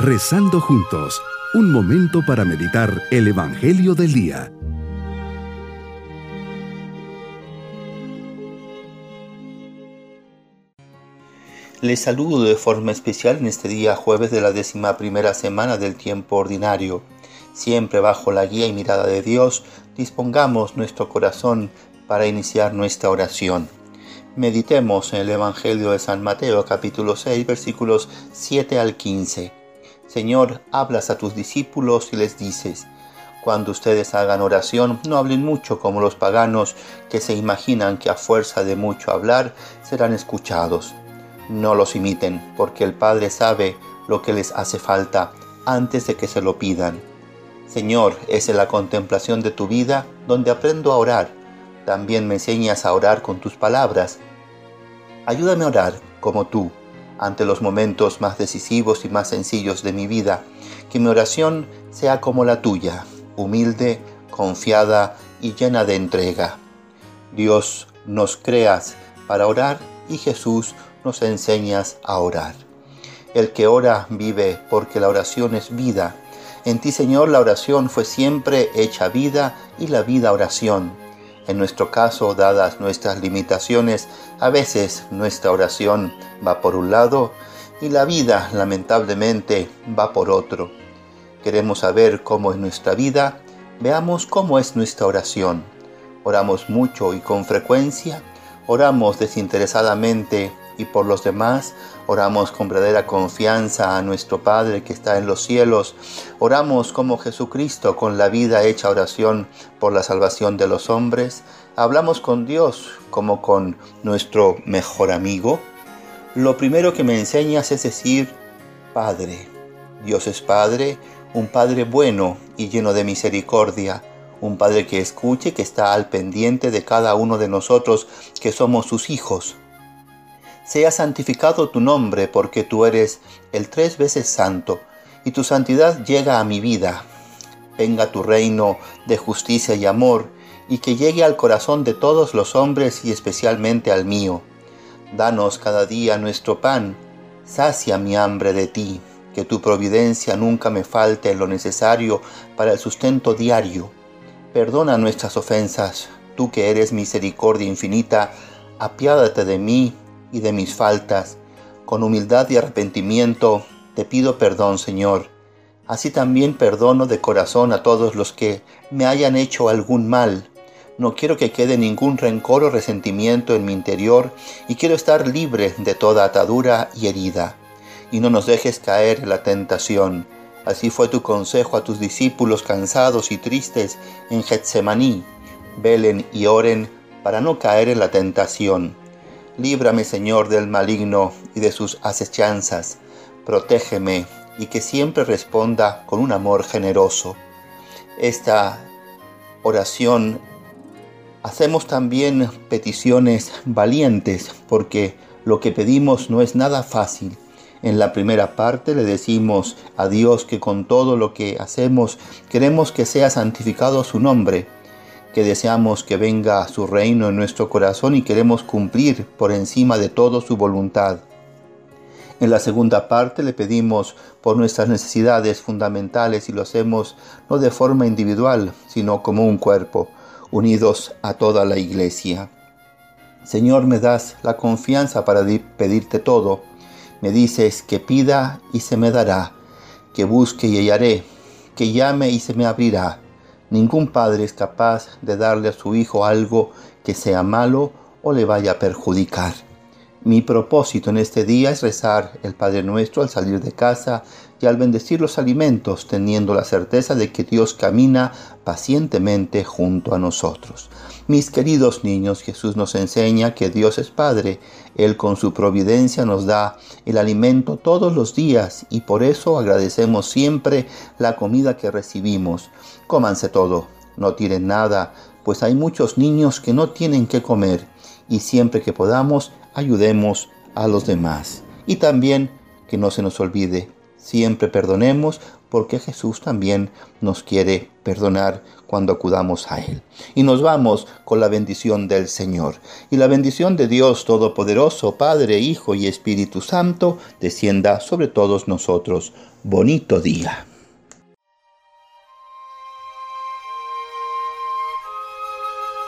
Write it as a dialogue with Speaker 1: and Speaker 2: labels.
Speaker 1: Rezando juntos, un momento para meditar el Evangelio del Día.
Speaker 2: Les saludo de forma especial en este día jueves de la décima primera semana del tiempo ordinario. Siempre bajo la guía y mirada de Dios, dispongamos nuestro corazón para iniciar nuestra oración. Meditemos en el Evangelio de San Mateo capítulo 6 versículos 7 al 15. Señor, hablas a tus discípulos y les dices, cuando ustedes hagan oración, no hablen mucho como los paganos que se imaginan que a fuerza de mucho hablar serán escuchados. No los imiten, porque el Padre sabe lo que les hace falta antes de que se lo pidan. Señor, es en la contemplación de tu vida donde aprendo a orar. También me enseñas a orar con tus palabras. Ayúdame a orar como tú ante los momentos más decisivos y más sencillos de mi vida, que mi oración sea como la tuya, humilde, confiada y llena de entrega. Dios nos creas para orar y Jesús nos enseñas a orar. El que ora vive porque la oración es vida. En ti, Señor, la oración fue siempre hecha vida y la vida oración. En nuestro caso, dadas nuestras limitaciones, a veces nuestra oración va por un lado y la vida, lamentablemente, va por otro. Queremos saber cómo es nuestra vida, veamos cómo es nuestra oración. Oramos mucho y con frecuencia, oramos desinteresadamente y por los demás, oramos con verdadera confianza a nuestro Padre que está en los cielos, oramos como Jesucristo con la vida hecha oración por la salvación de los hombres, hablamos con Dios como con nuestro mejor amigo. Lo primero que me enseñas es decir, Padre. Dios es Padre, un Padre bueno y lleno de misericordia, un Padre que escuche, que está al pendiente de cada uno de nosotros, que somos sus hijos sea santificado tu nombre, porque tú eres el tres veces santo, y tu santidad llega a mi vida. Venga tu reino de justicia y amor, y que llegue al corazón de todos los hombres y especialmente al mío. Danos cada día nuestro pan, sacia mi hambre de ti, que tu providencia nunca me falte en lo necesario para el sustento diario. Perdona nuestras ofensas, tú que eres misericordia infinita, apiádate de mí y de mis faltas. Con humildad y arrepentimiento te pido perdón, Señor. Así también perdono de corazón a todos los que me hayan hecho algún mal. No quiero que quede ningún rencor o resentimiento en mi interior y quiero estar libre de toda atadura y herida. Y no nos dejes caer en la tentación. Así fue tu consejo a tus discípulos cansados y tristes en Getsemaní. Velen y oren para no caer en la tentación. Líbrame, Señor, del maligno y de sus acechanzas. Protégeme y que siempre responda con un amor generoso. Esta oración hacemos también peticiones valientes porque lo que pedimos no es nada fácil. En la primera parte le decimos a Dios que con todo lo que hacemos queremos que sea santificado su nombre que deseamos que venga su reino en nuestro corazón y queremos cumplir por encima de todo su voluntad. En la segunda parte le pedimos por nuestras necesidades fundamentales y lo hacemos no de forma individual, sino como un cuerpo, unidos a toda la iglesia. Señor, me das la confianza para pedirte todo. Me dices que pida y se me dará, que busque y hallaré, que llame y se me abrirá. Ningún padre es capaz de darle a su hijo algo que sea malo o le vaya a perjudicar. Mi propósito en este día es rezar el Padre Nuestro al salir de casa y al bendecir los alimentos, teniendo la certeza de que Dios camina pacientemente junto a nosotros. Mis queridos niños, Jesús nos enseña que Dios es Padre. Él con su providencia nos da el alimento todos los días y por eso agradecemos siempre la comida que recibimos. Cómanse todo, no tiren nada, pues hay muchos niños que no tienen que comer y siempre que podamos ayudemos a los demás. Y también que no se nos olvide Siempre perdonemos porque Jesús también nos quiere perdonar cuando acudamos a Él. Y nos vamos con la bendición del Señor. Y la bendición de Dios Todopoderoso, Padre, Hijo y Espíritu Santo, descienda sobre todos nosotros. Bonito día.